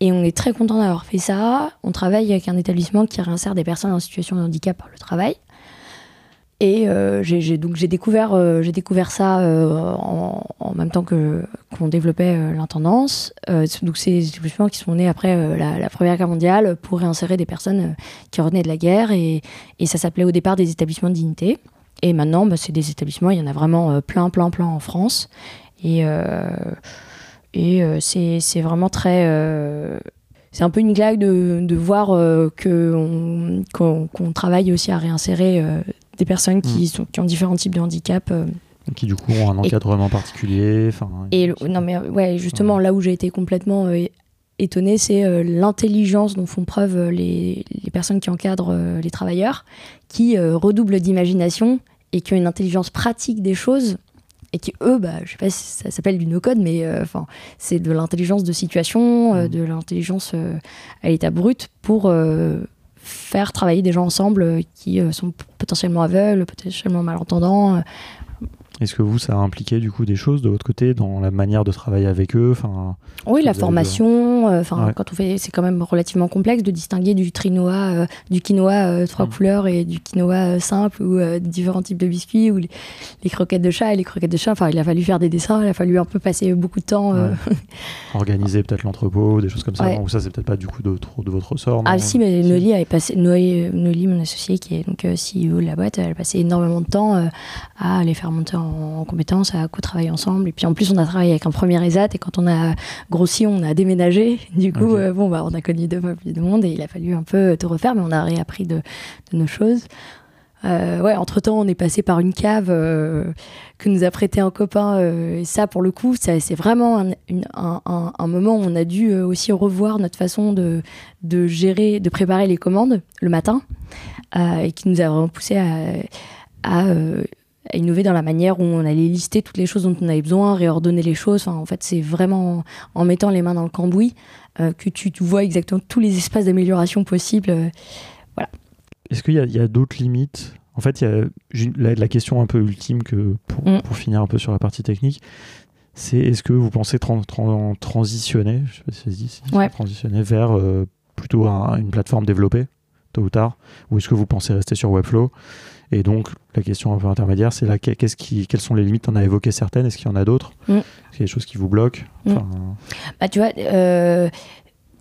et on est très content d'avoir fait ça. On travaille avec un établissement qui réinsère des personnes en situation de handicap par le travail. Et euh, j'ai donc j'ai découvert, euh, j'ai découvert ça euh, en, même temps que qu'on développait l'intendance. Donc c'est des établissements qui sont nés après la, Première Guerre mondiale pour réinsérer des personnes qui revenaient de la guerre et, ça s'appelait au départ des établissements de dignité. Et maintenant, bah, c'est des établissements, il y en a vraiment plein, plein, plein en France. Et, et euh, c'est vraiment très. euh, c'est un peu une glague de, de voir euh, qu'on travaille aussi à réinsérer euh, des personnes qui, Mm. sont, qui ont différents types de handicap. euh. Qui du coup ont un encadrement particulier. enfin, Et le- non, mais ouais, justement, là où j'ai été complètement étonnée, c'est l'intelligence dont font preuve les, les personnes qui encadrent les travailleurs, qui redoublent d'imagination et qui ont une intelligence pratique des choses. Et qui, eux, bah, je sais pas si ça s'appelle du no-code, mais euh, c'est de l'intelligence de situation, euh, Mm. de l'intelligence euh, à l'état brut pour faire travailler des gens ensemble qui sont potentiellement aveugles, potentiellement malentendants. Est-ce que vous, ça a impliqué du coup des choses de votre côté dans la manière de travailler avec eux enfin, Oui, la formation, euh, enfin Ouais. quand on fait, c'est quand même relativement complexe de distinguer du trinoa, euh, du quinoa euh, trois Mm. couleurs et du quinoa simple ou différents types de biscuits ou les, les croquettes de chat et les croquettes de chat. Enfin, il a fallu faire des dessins, il a fallu un peu passer beaucoup de temps. Ouais. Organiser peut-être l'entrepôt, des choses comme ça. Ouais. Ou ça, c'est peut-être pas du coup de, trop de votre ressort. Ah si, mais Noli avait passé, Noli, Noli, mon associé qui est donc CEO de la boîte, elle a passé énormément de temps à les faire monter en, en compétences, à co-travailler ensemble. Et puis en plus, on a travaillé avec un premier ESAT et quand on a grossi, on a déménagé. Du coup, euh, bon, bah, on a connu deux fois plus de monde et il a fallu un peu tout refaire, mais on a réappris de, de nos choses. Euh, ouais, entre temps, on est passé par une cave euh, que nous a prêté un copain. euh, et ça, pour le coup, c'est vraiment un, une- un- un- un moment où on a dû aussi revoir notre façon de, de gérer, de préparer les commandes le matin, et qui nous a vraiment poussé à innover dans la manière où on allait lister toutes les choses dont on avait besoin, réordonner les choses. Enfin, en fait, c'est vraiment en, mettant les mains dans le cambouis euh, que tu, tu vois exactement tous les espaces d'amélioration possibles. euh. Est-ce qu'il y a, d'autres limites? En fait, il y a j'ai une- la, la question un peu ultime que pour, Mm. pour finir un peu sur la partie technique, c'est est-ce que vous pensez tran- tran- transitionner, je sais pas si ça se dit, si- Ouais. transitionner vers euh, plutôt un- une plateforme développée tôt ou tard? Ou est-ce que vous pensez rester sur Webflow? Et donc, la question un peu intermédiaire, c'est là, qu'est-ce qui, quelles sont les limites? On a évoqué certaines, est-ce qu'il y en a d'autres? Mm. Est-ce qu'il y a des choses qui vous bloquent? Mm. Enfin, Bah, tu vois, euh,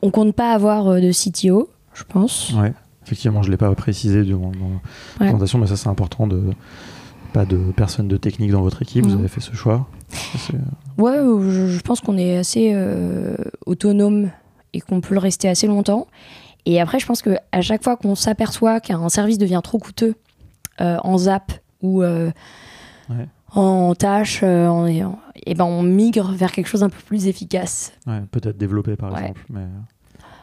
on compte pas avoir euh, de CTO, je pense. Ouais, effectivement, je ne l'ai pas précisé durant dans la Ouais. présentation, mais ça c'est important de pas de personnes de technique dans votre équipe, vous Mhm. avez fait ce choix. C'est- Ouais, euh, je, je pense qu'on est assez euh, autonome et qu'on peut le rester assez longtemps. Et après, je pense que à chaque fois qu'on s'aperçoit qu'un service devient trop coûteux euh, en zap ou euh, Ouais. en tâche, euh, on, est- en- eh ben on migre vers quelque chose d'un peu plus efficace. ouais, peut-être développé par exemple, mais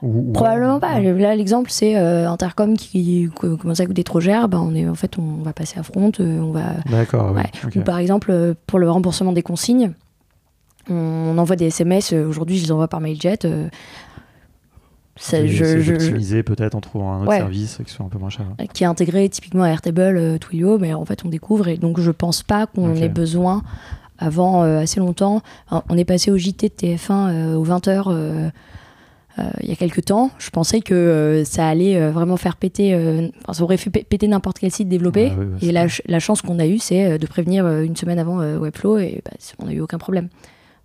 ou- ou- Probablement pas. Là, l'exemple, c'est euh, Intercom qui co- commence à coûter trop cher. Ben, on est, en fait, on va passer à front. euh, on va D'accord, oui. Ou par exemple, euh, pour le remboursement des consignes, on envoie des SMS. euh, Aujourd'hui, je les envoie par MailJet. euh, ça- je- je- d'optimiser peut-être en trouvant un autre Ouais. service qui soit un peu moins cher. qui est intégré typiquement à Airtable, euh, Twilio, mais en fait, on découvre. Et donc, je pense pas qu'on ait besoin avant euh, assez longtemps. Alors, on est passé au JT de TF1 euh, aux 20h. euh, euh, il y a quelques temps, je pensais que euh, ça allait euh, vraiment faire péter, euh, enfin, ça aurait fait pé- péter n'importe quel site développé. Ouais, Et la, vrai. ch- la chance qu'on a eue, c'est euh, de prévenir euh, une semaine avant euh, Webflow et bah, on n'a eu aucun problème.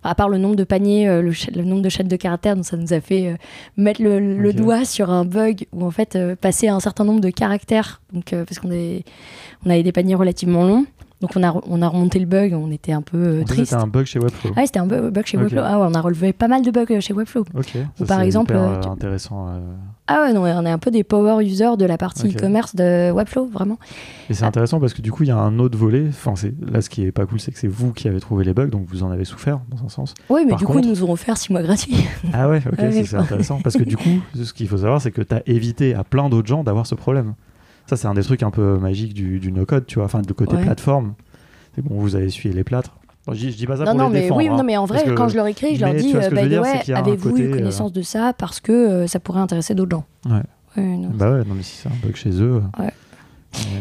À part le nombre de paniers, euh, le, nombre de chaînes de caractères, donc ça nous a fait euh, mettre le, doigt sur un bug où en fait euh, passer un certain nombre de caractères, donc parce qu'on on avait des paniers relativement longs, donc on a, on a remonté le bug, on était un peu euh, triste. C'était un bug chez Webflow. Ah ouais, c'était un bu- bug chez Ok. Webflow. Ah ouais, on a relevé pas mal de bugs euh, chez Webflow. Ok. ça, par c'est exemple, hyper, euh, euh, intéressant. Ah ouais, non, on est un peu des power users de la partie e-commerce de Webflow, vraiment. Et c'est intéressant parce que du coup, il y a un autre volet. Enfin, là, ce qui est pas cool, c'est que c'est vous qui avez trouvé les bugs, donc vous en avez souffert dans un sens. Oui, mais Par du coup, ils nous auront offert 6 mois gratuits. Ah ouais, ok, ouais. c'est intéressant. Parce que du coup, ce qu'il faut savoir, c'est que tu as évité à plein d'autres gens d'avoir ce problème. Ça, c'est un des trucs un peu magiques du, du no-code, tu vois, enfin, du côté Ouais. plateforme. C'est bon, vous avez essuyé les plâtres. Je, dis- je dis pas ça non, pour non, les mais défendre. oui, hein. non, mais en vrai, que- quand je leur écris, je leur dis, euh, a un avez-vous eu euh, connaissance de ça parce que euh, ça pourrait intéresser d'autres gens? Ouais. Ouais, non. Bah ouais, non, mais si c'est un bug chez eux. Ouais.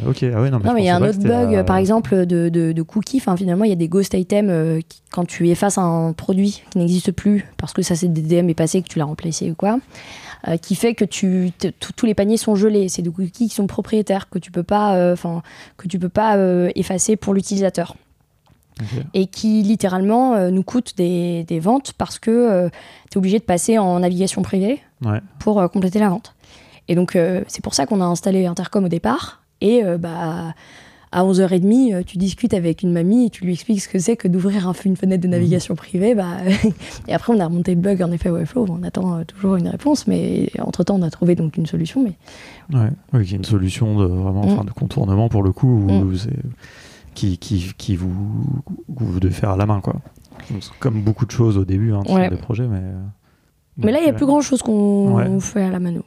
Ok, ah ouais, non, mais, Non, mais il y a un autre bug, euh, par exemple, de, de, de cookies. Enfin, finalement, il y a des ghost items euh, qui- quand tu effaces un produit qui n'existe plus parce que ça c'est DDM est passé, que tu l'as remplacé ou quoi, euh, qui fait que tu, tous- les paniers sont gelés. C'est des cookies qui sont propriétaires que tu peux pas, euh, que tu peux pas effacer pour l'utilisateur. et qui littéralement nous coûte des, des ventes parce que tu es obligé de passer en navigation privée Ouais. pour compléter la vente. Et donc c'est pour ça qu'on a installé Intercom au départ et euh, bah à 11h30, euh, tu discutes avec une mamie et tu lui expliques ce que c'est que d'ouvrir un- une fenêtre de navigation privée. Bah, et après, on a remonté le bug en effet Webflow. On attend euh, toujours une réponse, mais entre-temps, on a trouvé donc une solution. Mais Ouais, oui, qui est une solution de vraiment, Mm. enfin, de contournement pour le coup, où Mm. qui, qui, qui vous, vous devez faire à la main, quoi. Comme beaucoup de choses au début, hein, Ouais. des projets, mais. mais là, il n'y a plus grand-chose qu'on Ouais. fait à la mano.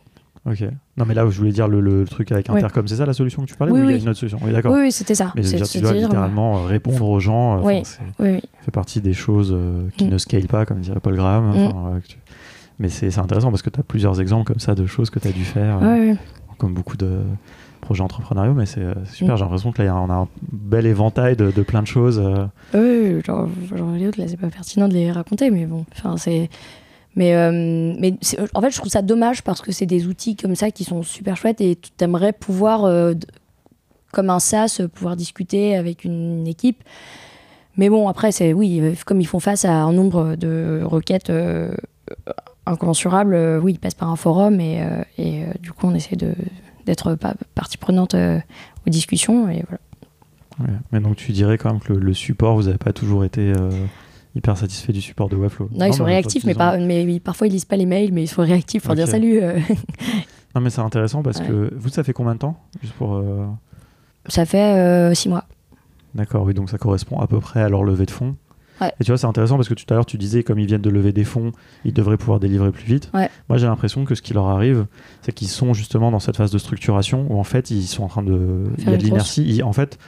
Ok. Non, mais là, je voulais dire le, le truc avec. Intercom, c'est ça la solution que tu parlais Oui, ou il y a oui. une autre solution Oui, d'accord. Oui, oui, c'était ça. Mais je veux dire, tu dois c'est-à-dire, littéralement euh, répondre aux gens. euh, Oui. enfin, Oui, oui. ça fait partie des choses euh, qui Mm. ne scale pas, comme dirait Paul Graham. Mm. enfin, tu- Mais c'est intéressant parce que tu as plusieurs exemples comme ça de choses que tu as dû faire, euh, comme beaucoup de projets entrepreneuriaux, mais c'est super. Mm. J'ai l'impression que là, on a un bel éventail de, de plein de choses. Oui, genre, genre les autres, là, c'est pas pertinent de les raconter, mais bon, enfin, c'est. Mais, euh, mais en fait, je trouve ça dommage parce que c'est des outils comme ça qui sont super chouettes et tu aimerais pouvoir, euh, comme un euh, pouvoir discuter avec une équipe. Mais bon, après, c'est oui, euh, comme ils font face à un nombre de requêtes euh, incommensurables, oui, ils passent par un forum et, et du coup, on essaie d'être pa- partie prenante aux discussions et voilà. Mais donc, tu dirais quand même que le, support, vous n'avez pas toujours été hyper satisfait du support de Webflow Non, ils sont réactifs, mais, parfois ils lisent pas les mails, mais ils sont réactifs pour dire salut. euh. Non, mais c'est intéressant parce Ouais. que vous, ça fait combien de temps Juste pour. euh, Ça fait euh, six mois. D'accord, oui, donc ça correspond à peu près à leur levée de fonds. Ouais. Et tu vois, c'est intéressant parce que tout à l'heure, tu disais, comme ils viennent de lever des fonds, ils devraient pouvoir délivrer plus vite. Ouais. Moi, j'ai l'impression que ce qui leur arrive, c'est qu'ils sont justement dans cette phase de structuration où en fait, ils sont en train de. Il y Faire a de l'inertie. En fait,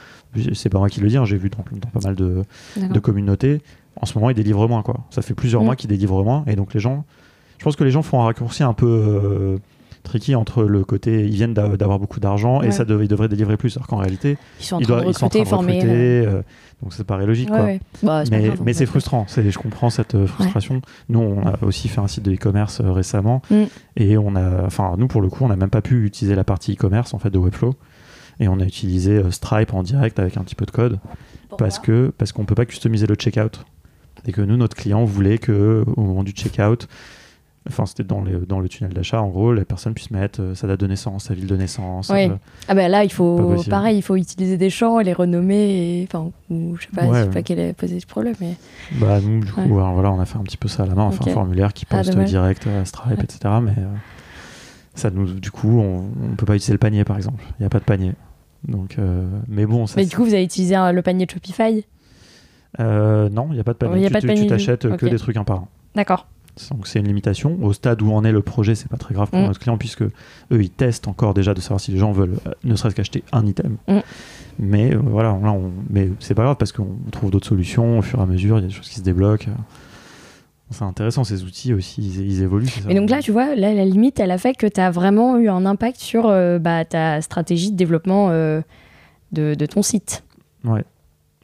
c'est pas moi qui le dis, hein, j'ai vu dans, dans pas mal de, de communautés. En ce moment, ils délivrent moins, quoi. Ça fait plusieurs Mm. mois qu'ils délivrent moins. Et donc, les gens. Je pense que les gens font un raccourci un peu. euh, tricky entre le côté ils viennent d'avoir beaucoup d'argent et ça dev- ils devraient délivrer plus. Alors qu'en réalité, Ils sont en ils, train doivent, de ils sont en train recruter, de former. recruter, euh, donc ça paraît logique. Ouais, quoi. ouais. Bah, Mais, c'est frustrant, je comprends cette euh, frustration. Nous, on a aussi fait un site de e-commerce euh, récemment Mm. et on a, enfin, nous pour le coup, on n'a même pas pu utiliser la partie e-commerce en fait de Webflow et on a utilisé euh, Stripe en direct avec un petit peu de code parce que parce qu'on peut pas customiser le checkout et que nous, notre client voulait que au moment du checkout, enfin c'était dans, le tunnel d'achat, en gros, la personne puisse mettre euh, sa date de naissance, sa ville de naissance. Ouais. euh, Ah bah là, il faut pareil, il faut utiliser des champs et les renommer. Et, enfin, ou je sais pas, Ouais, je sais ouais. pas quel est posé ce problème, mais Bah nous du coup alors, voilà on a fait un petit peu ça à la main, on fait Ok. un formulaire qui Ah, poste direct à Stripe, Ouais. etc. Mais euh, ça nous du coup on, on peut pas utiliser le panier par exemple. Il n'y a pas de panier. Donc euh, mais bon ça mais du coup, vous avez utilisé le panier de Shopify? Euh, non il n'y a pas de panier. Il y a tu pas de t'achètes que ok. des trucs un par un. D'accord. Donc c'est une limitation. Au stade où en est le projet, c'est pas très grave pour Mm. notre client puisque eux ils testent encore déjà de savoir si les gens veulent euh, ne serait-ce qu'acheter un item. Mm. Mais euh, voilà, là, on, mais c'est pas grave parce qu'on trouve d'autres solutions au fur et à mesure. Il y a des choses qui se débloquent. C'est intéressant ces outils aussi, ils, ils évoluent. Et donc là, tu vois, là, la limite, elle a fait que tu as vraiment eu un impact sur euh, bah, ta stratégie de développement euh, de, de ton site. Ouais.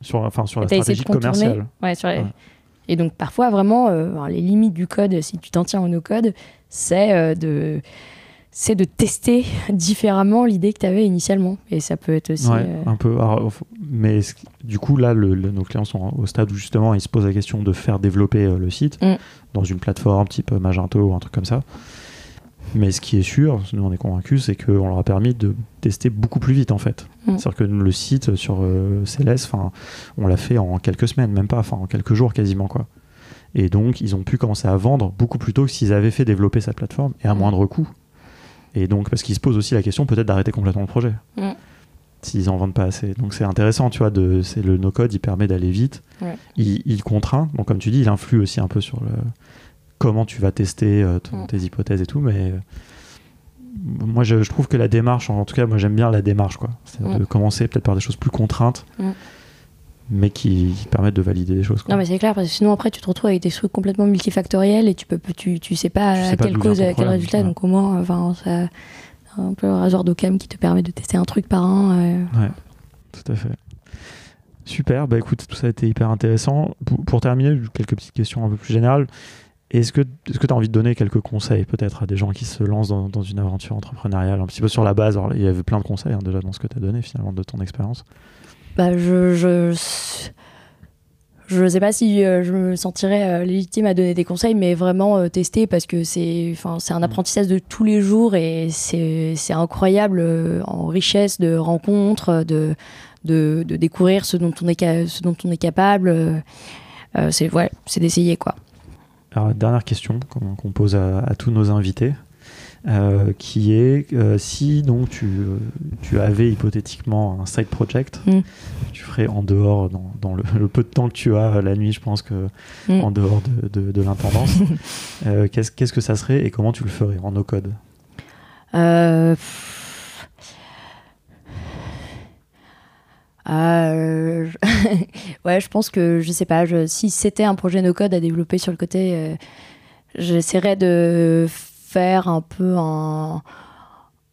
Sur, enfin, sur la de stratégie commerciale. Ouais, sur les- Ouais. Et donc parfois, vraiment, euh, les limites du code, si tu t'en tiens au no-code, c'est euh, de c'est de tester différemment l'idée que tu avais initialement. Et ça peut être aussi... Ouais, euh, un peu. Alors, mais du coup, là, le- le- nos clients sont au stade où justement ils se posent la question de faire développer le site Mm. dans une plateforme type Magento ou un truc comme ça. Mais ce qui est sûr, nous on est convaincus, c'est qu'on leur a permis de tester beaucoup plus vite en fait. Mm. C'est-à-dire que le site sur euh, CLS, on l'a fait en quelques semaines, même pas, enfin en quelques jours quasiment quoi. Et donc ils ont pu commencer à vendre beaucoup plus tôt que s'ils avaient fait développer cette plateforme et à Mm. moindre coût. Et donc parce qu'ils se posent aussi la question peut-être d'arrêter complètement le projet Mm. s'ils en vendent pas assez. Donc c'est intéressant, tu vois, de, c'est le no-code, il permet d'aller vite. Ouais. Il, il contraint, donc comme tu dis, il influe aussi un peu sur le comment tu vas tester euh, ton- Mm. tes hypothèses et tout, mais euh, moi je, je trouve que la démarche, en tout cas moi j'aime bien la démarche, quoi. C'est-à-dire Mm. de commencer peut-être par des choses plus contraintes, Mm. mais qui, qui permettent de valider des choses. quoi. Non mais c'est clair parce que sinon après tu te retrouves avec des trucs complètement multifactoriels et tu peux tu, tu sais pas Tu sais à pas quelle cause à quel résultat donc au moins enfin ça un peu un rasoir d'Occam qui te permet de tester un truc par un euh. Ouais, tout à fait. Super, bah écoute, tout ça a été hyper intéressant. Pour, pour terminer, quelques petites questions un peu plus générales. Est-ce que tu as envie de donner quelques conseils peut-être à des gens qui se lancent dans, dans une aventure entrepreneuriale un petit peu sur la base Alors, Il y avait plein de conseils hein, déjà dans ce que tu as donné finalement de ton expérience. bah je je je sais pas si euh, je me sentirais euh, légitime à donner des conseils mais vraiment euh, tester parce que c'est enfin c'est un apprentissage de tous les jours et c'est incroyable en richesse de rencontres de de, de découvrir ce dont on est ce dont on est capable c'est ouais c'est d'essayer quoi Alors, dernière question qu'on pose à, à tous nos invités, euh, qui est euh, si donc tu, tu avais hypothétiquement un side project, Mm. tu ferais en dehors, dans, dans le, le peu de temps que tu as euh, la nuit, je pense que Mm. en dehors de, de- de l'intendance, euh, qu'est-ce que ça serait et comment tu le ferais en no-code Euh, Euh, ouais, je pense que je sais pas. je- si c'était un projet no code à développer sur le côté, euh, j'essaierais de faire un peu un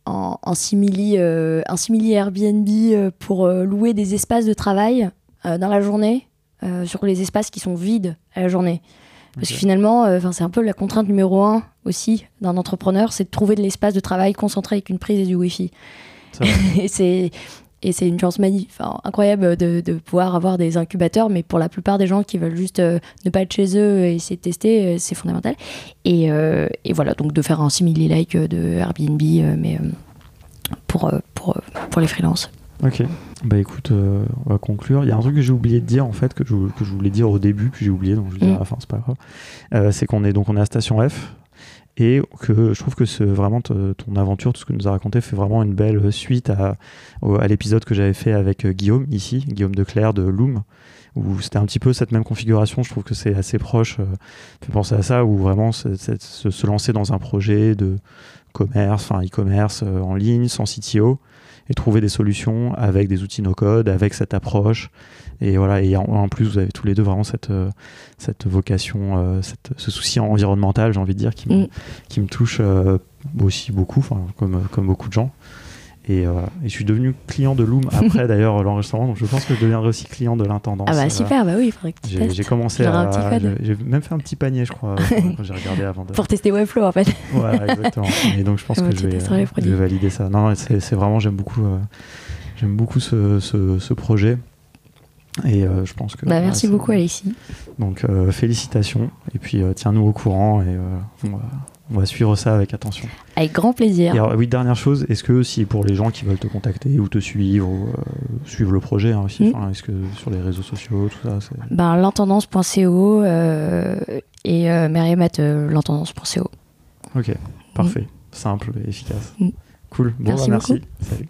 un, un simili euh, un simili Airbnb euh, pour louer des espaces de travail dans la journée sur les espaces qui sont vides à la journée. Parce que finalement, euh, c'est un peu la contrainte numéro un aussi d'un entrepreneur, c'est de trouver de l'espace de travail concentré avec une prise et du Wi-Fi. Et c'est et c'est une chance magnifique, enfin, incroyable de, de pouvoir avoir des incubateurs, mais pour la plupart des gens qui veulent juste euh, ne pas être chez eux et essayer de tester, euh, c'est fondamental. Et, euh, et voilà, donc de faire un simili-like de Airbnb, mais pour, pour, pour les freelances. Ok. Bah écoute, euh, on va conclure. Il y a un truc que j'ai oublié de dire en fait que je, que je voulais dire au début puis j'ai oublié donc je le dis à Mm. la fin, c'est pas grave. Euh, c'est qu'on est donc on est à Station F et que je trouve que vraiment ton aventure, tout ce que nous a raconté, fait vraiment une belle suite à, l'épisode que j'avais fait avec euh, Guillaume ici, Guillaume Declerc de Loom, où c'était un petit peu cette même configuration. Je trouve que c'est assez proche. Euh, fait penser à ça où vraiment se lancer dans un projet de commerce, enfin e-commerce euh, en ligne, sans CTO et trouver des solutions avec des outils no-code, avec cette approche. Et voilà, et en, en plus, vous avez tous les deux vraiment cette, euh, cette vocation, euh, cette- ce souci environnemental, j'ai envie de dire, qui me, Mm. qui me touche euh, aussi beaucoup, comme, comme beaucoup de gens. Et, euh, et, je suis devenu client de Loom après d'ailleurs l'enregistrement, donc je pense que je deviendrai aussi client de l'intendance. Ah bah super, bah oui, il faudrait que tu J'ai commencé à. J'ai même fait un petit panier, je crois, quand j'ai regardé avant. De... Pour tester Webflow en fait. voilà, exactement. Et donc je pense que je vais, je vais, valider ça. Non, non c'est vraiment, j'aime beaucoup, euh, j'aime beaucoup ce, ce, ce, projet. Et euh, je pense que. Bah, merci beaucoup, Alexis. Donc euh, félicitations. Et puis tiens-nous au courant et on va, on va suivre ça avec attention. Avec grand plaisir. Et alors, oui, dernière chose, est-ce que si pour les gens qui veulent te contacter ou te suivre, ou, euh, suivre le projet hein, aussi, mm. est-ce que sur les réseaux sociaux, tout ça ben, L'intendance.co euh, et euh, euh l'intendance.co. Ok, parfait. Simple et efficace. Mm. Cool. Bah, merci. Merci. Salut.